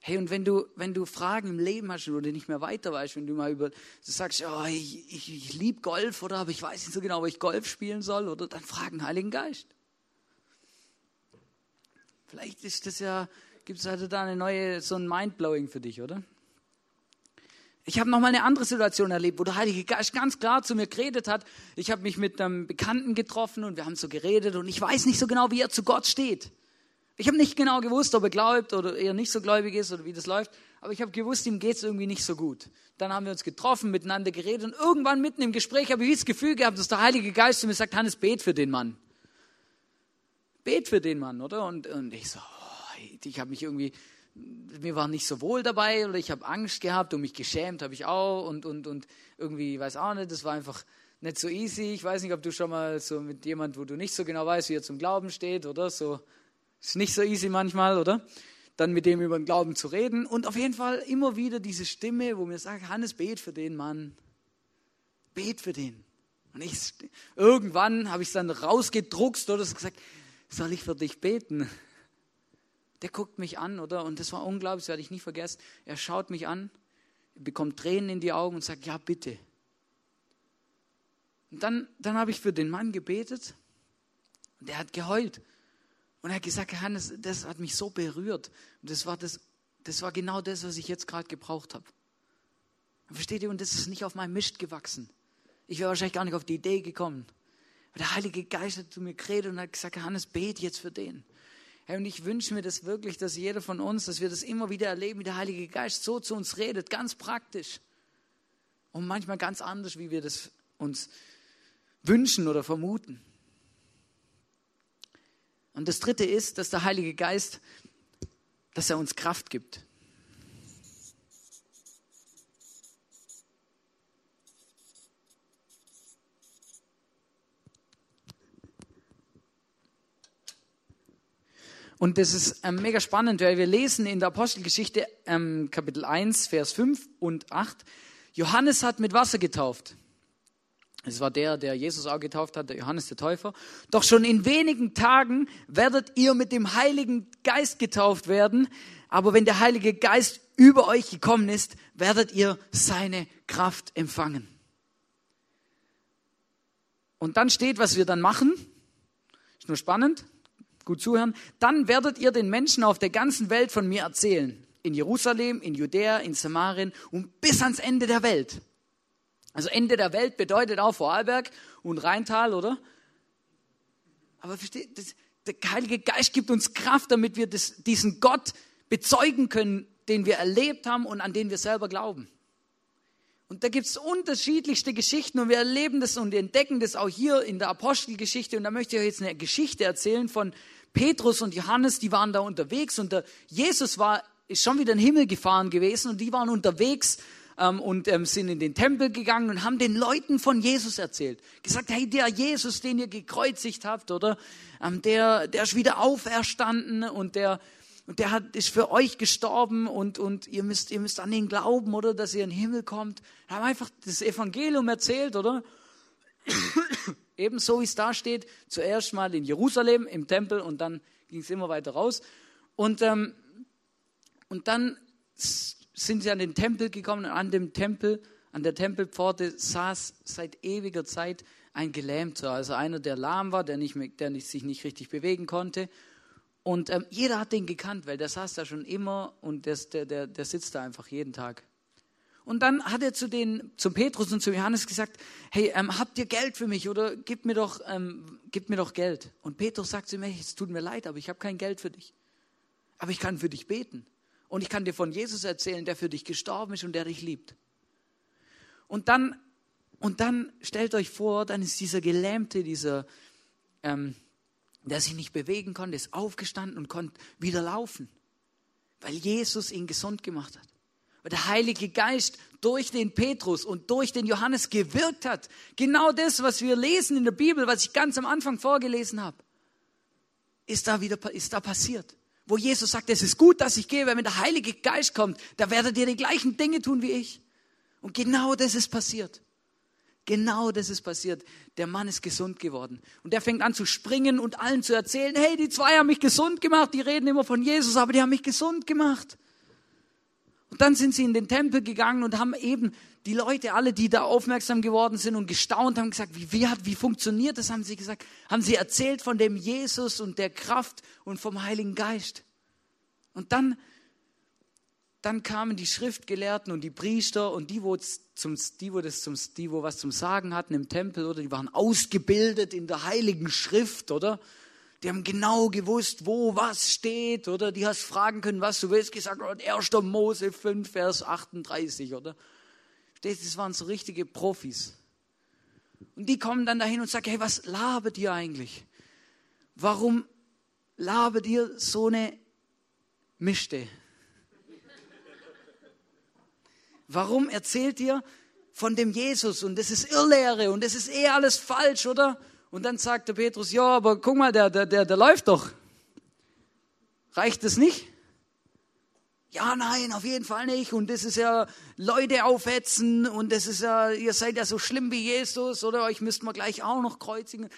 Hey, und wenn du, wenn du Fragen im Leben hast oder nicht mehr weiter weißt, wenn du mal über, du sagst, oh, ich, ich, ich liebe Golf oder aber ich weiß nicht so genau, ob ich Golf spielen soll, oder dann fragen Heiligen Geist. Vielleicht ist das ja, gibt es also da eine neue, so ein Mindblowing für dich, oder? Ich habe noch mal eine andere Situation erlebt, wo der Heilige Geist ganz klar zu mir geredet hat. Ich habe mich mit einem Bekannten getroffen und wir haben so geredet und ich weiß nicht so genau, wie er zu Gott steht. Ich habe nicht genau gewusst, ob er glaubt oder eher nicht so gläubig ist oder wie das läuft, aber ich habe gewusst, ihm geht es irgendwie nicht so gut. Dann haben wir uns getroffen, miteinander geredet und irgendwann mitten im Gespräch habe ich das Gefühl gehabt, dass der Heilige Geist zu mir sagt, Hannes, bet für den Mann bet für den Mann, oder? Und, und ich so, oh, ich habe mich irgendwie, mir war nicht so wohl dabei oder ich habe Angst gehabt und mich geschämt habe ich auch und, und, und irgendwie, weiß auch nicht, das war einfach nicht so easy. Ich weiß nicht, ob du schon mal so mit jemand, wo du nicht so genau weißt, wie er zum Glauben steht, oder? So, ist nicht so easy manchmal, oder? Dann mit dem über den Glauben zu reden und auf jeden Fall immer wieder diese Stimme, wo mir sagt, Hannes, bet für den Mann. Bet für den. Und ich, irgendwann habe ich es dann rausgedruckst oder gesagt, soll ich für dich beten? Der guckt mich an, oder? Und das war unglaublich, das werde ich nie vergessen. Er schaut mich an, bekommt Tränen in die Augen und sagt, ja, bitte. Und dann, dann habe ich für den Mann gebetet und der hat geheult. Und er hat gesagt, Hannes, das hat mich so berührt. Und das war, das, das war genau das, was ich jetzt gerade gebraucht habe. Versteht ihr? Und das ist nicht auf meinem Mist gewachsen. Ich wäre wahrscheinlich gar nicht auf die Idee gekommen. Der Heilige Geist hat zu mir geredet und hat gesagt, Hannes, bet jetzt für den. Hey, und ich wünsche mir das wirklich, dass jeder von uns, dass wir das immer wieder erleben, wie der Heilige Geist so zu uns redet, ganz praktisch. Und manchmal ganz anders, wie wir das uns wünschen oder vermuten. Und das Dritte ist, dass der Heilige Geist, dass er uns Kraft gibt. Und das ist ähm, mega spannend, weil wir lesen in der Apostelgeschichte ähm, Kapitel 1, Vers 5 und 8, Johannes hat mit Wasser getauft. Es war der, der Jesus auch getauft hat, der Johannes der Täufer. Doch schon in wenigen Tagen werdet ihr mit dem Heiligen Geist getauft werden. Aber wenn der Heilige Geist über euch gekommen ist, werdet ihr seine Kraft empfangen. Und dann steht, was wir dann machen. Ist nur spannend. Gut zuhören. Dann werdet ihr den Menschen auf der ganzen Welt von mir erzählen. In Jerusalem, in Judäa, in Samarien und bis ans Ende der Welt. Also Ende der Welt bedeutet auch Vorarlberg und Rheintal, oder? Aber versteht, das, der Heilige Geist gibt uns Kraft, damit wir das, diesen Gott bezeugen können, den wir erlebt haben und an den wir selber glauben. Und da gibt es unterschiedlichste Geschichten und wir erleben das und entdecken das auch hier in der Apostelgeschichte. Und da möchte ich euch jetzt eine Geschichte erzählen von Petrus und Johannes, die waren da unterwegs und der Jesus war, ist schon wieder in den Himmel gefahren gewesen und die waren unterwegs ähm, und ähm, sind in den Tempel gegangen und haben den Leuten von Jesus erzählt. Gesagt, hey, der Jesus, den ihr gekreuzigt habt, oder? Ähm, der, der ist wieder auferstanden und der, und der hat, ist für euch gestorben und, und ihr, müsst, ihr müsst an ihn glauben, oder, dass ihr in den Himmel kommt. Haben einfach das Evangelium erzählt, oder? Ebenso wie es da steht, zuerst mal in Jerusalem im Tempel und dann ging es immer weiter raus. Und, ähm, und dann sind sie an den Tempel gekommen und an dem Tempel, an der Tempelpforte saß seit ewiger Zeit ein Gelähmter, also einer, der lahm war, der, nicht mehr, der nicht, sich nicht richtig bewegen konnte. Und ähm, jeder hat den gekannt, weil der saß da schon immer und der, der, der sitzt da einfach jeden Tag. Und dann hat er zu den, zum Petrus und zu Johannes gesagt, hey, ähm, habt ihr Geld für mich oder gib mir doch, ähm, gib mir doch Geld. Und Petrus sagt zu ihm, hey, es tut mir leid, aber ich habe kein Geld für dich. Aber ich kann für dich beten. Und ich kann dir von Jesus erzählen, der für dich gestorben ist und der dich liebt. Und dann, und dann stellt euch vor, dann ist dieser Gelähmte, dieser, ähm, der sich nicht bewegen konnte, ist aufgestanden und konnte wieder laufen, weil Jesus ihn gesund gemacht hat. Der Heilige Geist durch den Petrus und durch den Johannes gewirkt hat. Genau das, was wir lesen in der Bibel, was ich ganz am Anfang vorgelesen habe, ist da wieder ist da passiert. Wo Jesus sagt, es ist gut, dass ich gehe, weil wenn der Heilige Geist kommt, da werdet ihr die gleichen Dinge tun wie ich. Und genau das ist passiert. Genau das ist passiert. Der Mann ist gesund geworden. Und der fängt an zu springen und allen zu erzählen, hey, die zwei haben mich gesund gemacht. Die reden immer von Jesus, aber die haben mich gesund gemacht. Und dann sind sie in den Tempel gegangen und haben eben die Leute, alle, die da aufmerksam geworden sind und gestaunt haben, gesagt, wie, wie, hat, wie funktioniert das, haben sie gesagt, haben sie erzählt von dem Jesus und der Kraft und vom Heiligen Geist. Und dann dann kamen die Schriftgelehrten und die Priester und die, wo, zum, die, wo, das zum, die, wo was zum Sagen hatten im Tempel, oder die waren ausgebildet in der Heiligen Schrift, oder? Die haben genau gewusst, wo was steht, oder? Die hast fragen können, was du willst, gesagt, 1. Mose 5, Vers 38, oder? Das waren so richtige Profis. Und die kommen dann dahin und sagen, hey, was labert ihr eigentlich? Warum labert ihr so eine Mischte? Warum erzählt ihr von dem Jesus und das ist Irrlehre und das ist eh alles falsch, oder? Und dann sagt der Petrus, ja, aber guck mal, der, der, der, der läuft doch. Reicht das nicht? Ja, nein, auf jeden Fall nicht. Und das ist ja Leute aufhetzen und das ist ja, ihr seid ja so schlimm wie Jesus oder euch müssten wir gleich auch noch kreuzigen.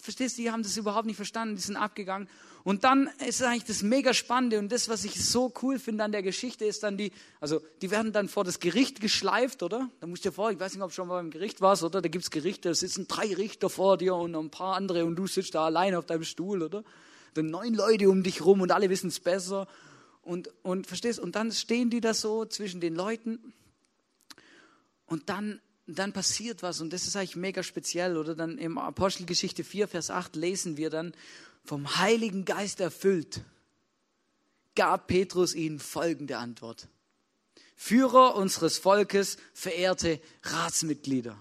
Verstehst du, die haben das überhaupt nicht verstanden, die sind abgegangen. Und dann ist eigentlich das mega Spannende und das, was ich so cool finde an der Geschichte, ist dann die, also die werden dann vor das Gericht geschleift, oder? Da musst du dir vor, ich weiß nicht, ob du schon mal beim Gericht warst, oder? Da gibt es Gerichte, da sitzen drei Richter vor dir und ein paar andere und du sitzt da allein auf deinem Stuhl, oder? Dann neun Leute um dich rum und alle wissen es besser. Und, und verstehst, und dann stehen die da so zwischen den Leuten und dann dann passiert was und das ist eigentlich mega speziell, oder? Dann im Apostelgeschichte 4, Vers 8 lesen wir dann, vom Heiligen Geist erfüllt, gab Petrus ihnen folgende Antwort. Führer unseres Volkes, verehrte Ratsmitglieder.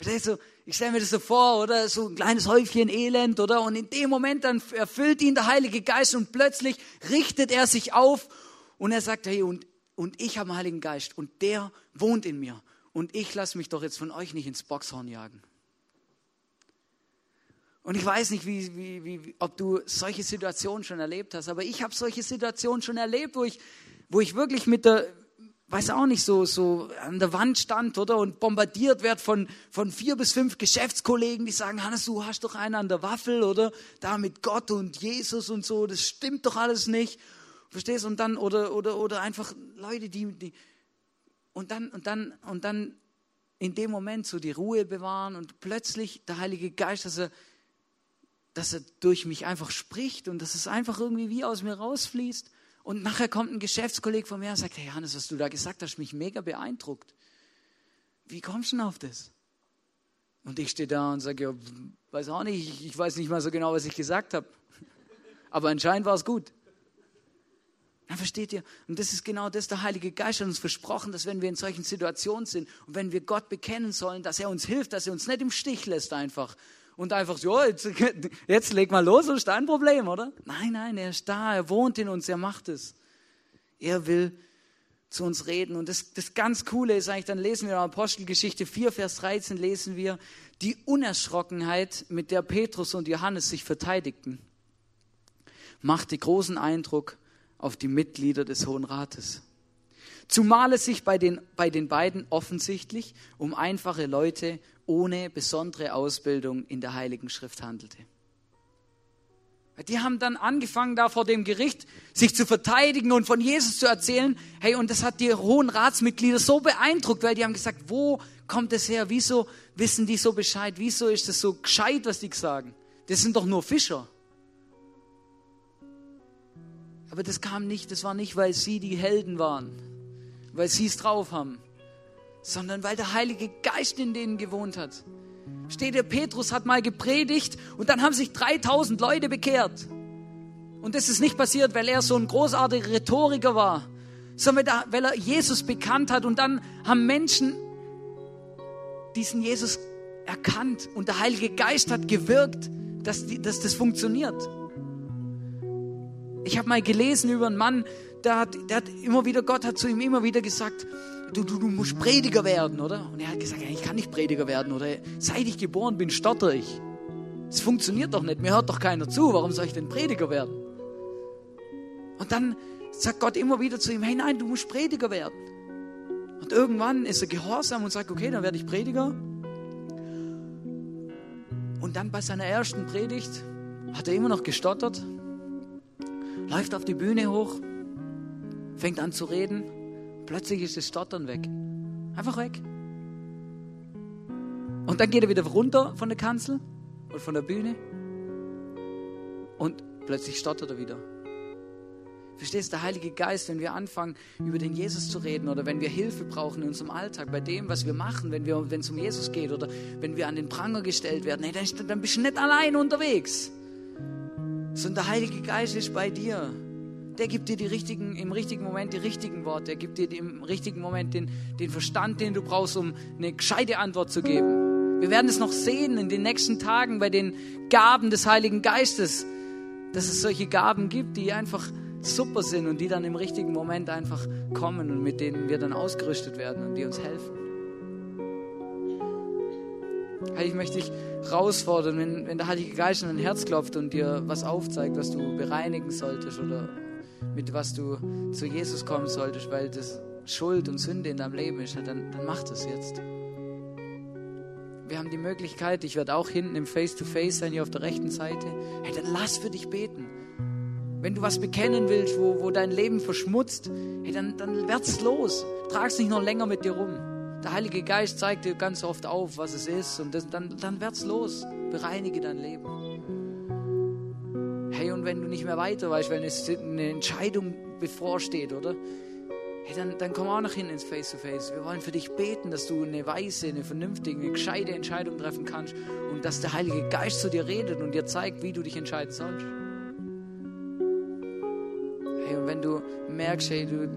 Ich stelle mir das so vor, oder? So ein kleines Häufchen Elend, oder? Und in dem Moment dann erfüllt ihn der Heilige Geist und plötzlich richtet er sich auf und er sagt, hey, und, und ich habe einen Heiligen Geist und der wohnt in mir. Und ich lasse mich doch jetzt von euch nicht ins Boxhorn jagen. Und ich weiß nicht, wie, wie, wie, ob du solche Situationen schon erlebt hast, aber ich habe solche Situationen schon erlebt, wo ich, wo ich wirklich mit der, weiß auch nicht, so, so an der Wand stand, oder? Und bombardiert wird von, von vier bis fünf Geschäftskollegen, die sagen, Hannes, du hast doch einen an der Waffel, oder? Da mit Gott und Jesus und so, das stimmt doch alles nicht. Verstehst? Und dann, oder, oder, oder einfach Leute, die, die, und dann, und dann, und dann in dem Moment so die Ruhe bewahren und plötzlich der Heilige Geist, dass er, dass er durch mich einfach spricht und dass es einfach irgendwie wie aus mir rausfließt. Und nachher kommt ein Geschäftskollege von mir und sagt, hey Hannes, was du da gesagt hast, mich mega beeindruckt. Wie kommst du denn auf das? Und ich stehe da und sage, ja, weiß auch nicht, ich weiß nicht mal so genau, was ich gesagt habe. Aber anscheinend war es gut. Dann versteht ihr? Und das ist genau das, der Heilige Geist hat uns versprochen, dass wenn wir in solchen Situationen sind und wenn wir Gott bekennen sollen, dass er uns hilft, dass er uns nicht im Stich lässt einfach und einfach so, jetzt, jetzt leg mal los, ist dein Problem, oder? Nein, nein, er ist da, er wohnt in uns, er macht es. Er will zu uns reden. Und das, das ganz Coole ist eigentlich, dann lesen wir in Apostelgeschichte 4, Vers 13, lesen wir die Unerschrockenheit, mit der Petrus und Johannes sich verteidigten, machte großen Eindruck auf die Mitglieder des Hohen Rates. Zumal es sich bei den, bei den beiden offensichtlich um einfache Leute ohne besondere Ausbildung in der Heiligen Schrift handelte. Die haben dann angefangen, da vor dem Gericht sich zu verteidigen und von Jesus zu erzählen. Hey, und das hat die hohen Ratsmitglieder so beeindruckt, weil die haben gesagt, wo kommt das her? Wieso wissen die so Bescheid? Wieso ist das so gescheit, was die sagen? Das sind doch nur Fischer. Aber das kam nicht, das war nicht, weil sie die Helden waren, weil sie es drauf haben, sondern weil der Heilige Geist in denen gewohnt hat. Steht der Petrus hat mal gepredigt und dann haben sich 3000 Leute bekehrt. Und das ist nicht passiert, weil er so ein großartiger Rhetoriker war, sondern weil er Jesus bekannt hat. Und dann haben Menschen diesen Jesus erkannt und der Heilige Geist hat gewirkt, dass, die, dass das funktioniert. Ich habe mal gelesen über einen Mann, der hat, der hat immer wieder, Gott hat zu ihm immer wieder gesagt, du, du, du musst Prediger werden, oder? Und er hat gesagt, ich kann nicht Prediger werden, oder? Seit ich geboren bin, stotter ich. Es funktioniert doch nicht, mir hört doch keiner zu, warum soll ich denn Prediger werden? Und dann sagt Gott immer wieder zu ihm, hey nein, du musst Prediger werden. Und irgendwann ist er gehorsam und sagt, okay, dann werde ich Prediger. Und dann bei seiner ersten Predigt hat er immer noch gestottert, läuft auf die Bühne hoch, fängt an zu reden Plötzlich ist das Stottern weg. Einfach weg. Und dann geht er wieder runter von der Kanzel und von der Bühne. Und plötzlich stottert er wieder. Verstehst du, der Heilige Geist, wenn wir anfangen, über den Jesus zu reden oder wenn wir Hilfe brauchen in unserem Alltag, bei dem, was wir machen, wenn, es um Jesus geht oder wenn wir an den Pranger gestellt werden, hey, dann, dann bist du nicht allein unterwegs, sondern der Heilige Geist ist bei dir der gibt dir die richtigen, im richtigen Moment die richtigen Worte. Er gibt dir im richtigen Moment den, den Verstand, den du brauchst, um eine gescheite Antwort zu geben. Wir werden es noch sehen in den nächsten Tagen bei den Gaben des Heiligen Geistes, dass es solche Gaben gibt, die einfach super sind und die dann im richtigen Moment einfach kommen und mit denen wir dann ausgerüstet werden und die uns helfen. ich möchte dich herausfordern, wenn, wenn der Heilige Geist in dein Herz klopft und dir was aufzeigt, was du bereinigen solltest oder mit was du zu Jesus kommen solltest, weil das Schuld und Sünde in deinem Leben ist, dann, dann mach das jetzt. Wir haben die Möglichkeit, ich werde auch hinten im Face-to-Face -face sein, hier auf der rechten Seite. Hey, dann lass für dich beten. Wenn du was bekennen willst, wo, wo dein Leben verschmutzt, hey, dann, dann werd's los. Trag's nicht noch länger mit dir rum. Der Heilige Geist zeigt dir ganz oft auf, was es ist und das, dann, dann werd's los. Bereinige dein Leben. Hey, und wenn du nicht mehr weiter weißt, weil eine Entscheidung bevorsteht, oder? Hey, dann, dann komm auch noch hin ins Face-to-Face. -face. Wir wollen für dich beten, dass du eine weise, eine vernünftige, eine gescheite Entscheidung treffen kannst und dass der Heilige Geist zu dir redet und dir zeigt, wie du dich entscheiden sollst. Hey, und wenn du merkst, hey, du,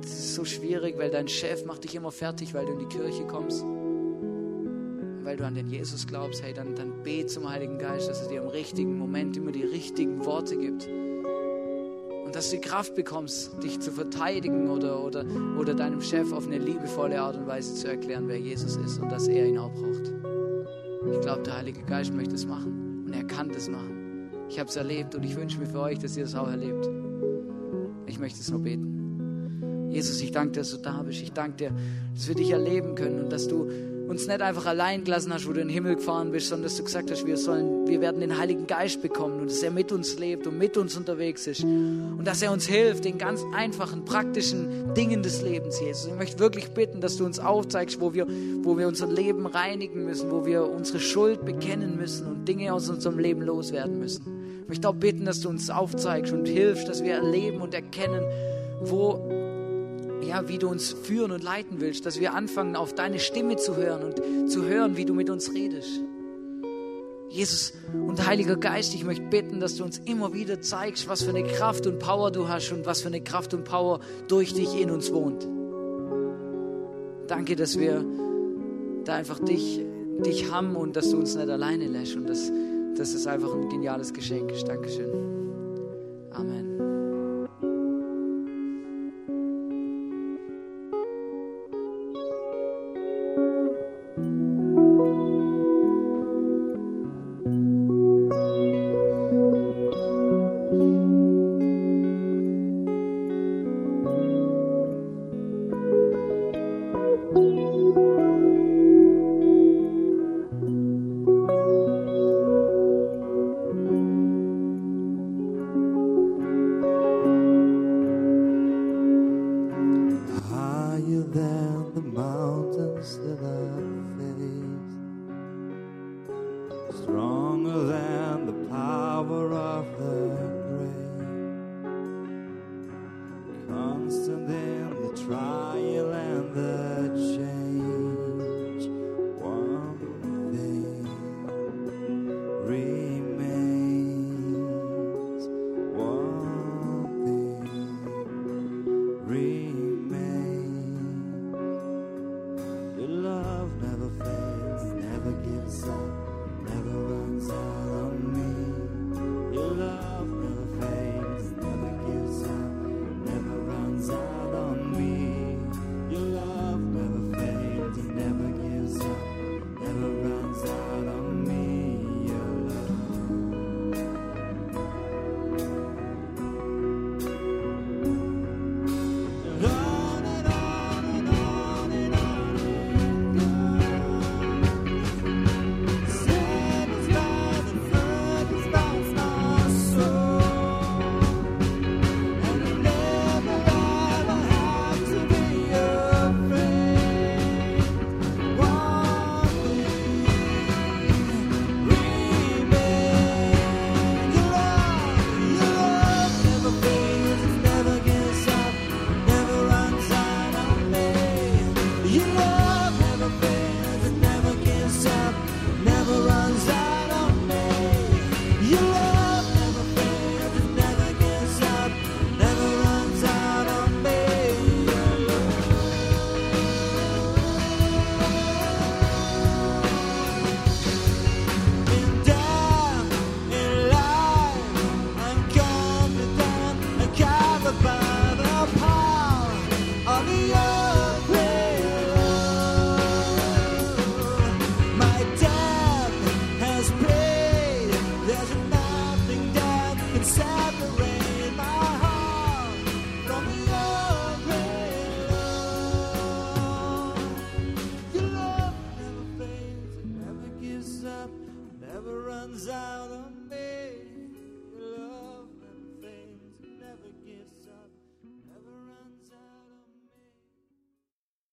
das ist so schwierig, weil dein Chef macht dich immer fertig, weil du in die Kirche kommst, weil du an den Jesus glaubst, hey, dann, dann bet zum Heiligen Geist, dass er dir im richtigen Moment immer die richtigen Worte gibt. Und dass du die Kraft bekommst, dich zu verteidigen oder, oder, oder deinem Chef auf eine liebevolle Art und Weise zu erklären, wer Jesus ist und dass er ihn auch braucht. Ich glaube, der Heilige Geist möchte es machen und er kann das machen. Ich habe es erlebt und ich wünsche mir für euch, dass ihr es auch erlebt. Ich möchte es nur beten. Jesus, ich danke dir, dass du da bist. Ich danke dir, dass wir dich erleben können und dass du uns nicht einfach allein gelassen hast, wo du in den Himmel gefahren bist, sondern dass du gesagt hast, wir sollen, wir werden den Heiligen Geist bekommen und dass er mit uns lebt und mit uns unterwegs ist und dass er uns hilft in ganz einfachen, praktischen Dingen des Lebens, Jesus. Ich möchte wirklich bitten, dass du uns aufzeigst, wo wir, wo wir unser Leben reinigen müssen, wo wir unsere Schuld bekennen müssen und Dinge aus unserem Leben loswerden müssen. Ich möchte auch bitten, dass du uns aufzeigst und hilfst, dass wir erleben und erkennen, wo ja, wie du uns führen und leiten willst, dass wir anfangen, auf deine Stimme zu hören und zu hören, wie du mit uns redest. Jesus und Heiliger Geist, ich möchte bitten, dass du uns immer wieder zeigst, was für eine Kraft und Power du hast und was für eine Kraft und Power durch dich in uns wohnt. Danke, dass wir da einfach dich, dich haben und dass du uns nicht alleine lässt und dass, dass es einfach ein geniales Geschenk ist. Dankeschön. Amen.